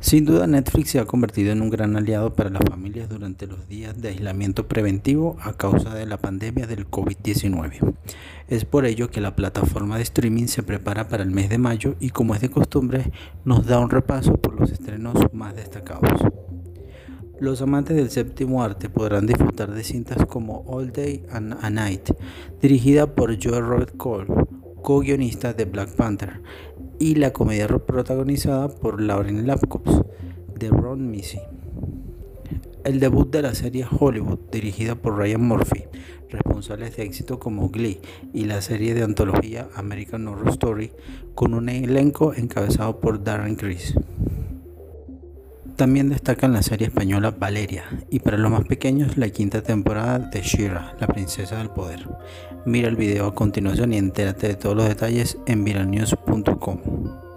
Sin duda Netflix se ha convertido en un gran aliado para las familias durante los días de aislamiento preventivo a causa de la pandemia del COVID-19. Es por ello que la plataforma de streaming se prepara para el mes de mayo y como es de costumbre nos da un repaso por los estrenos más destacados. Los amantes del séptimo arte podrán disfrutar de cintas como All Day and a Night, dirigida por Joe Robert Cole, co-guionista de Black Panther, y la comedia protagonizada por Lauren Lapkus de Ron Missy. El debut de la serie Hollywood, dirigida por Ryan Murphy, responsable de éxito como Glee y la serie de antología American Horror Story, con un elenco encabezado por Darren Criss. También destacan la serie española Valeria y para los más pequeños la quinta temporada de Shira, la princesa del poder. Mira el video a continuación y entérate de todos los detalles en viralnews.com.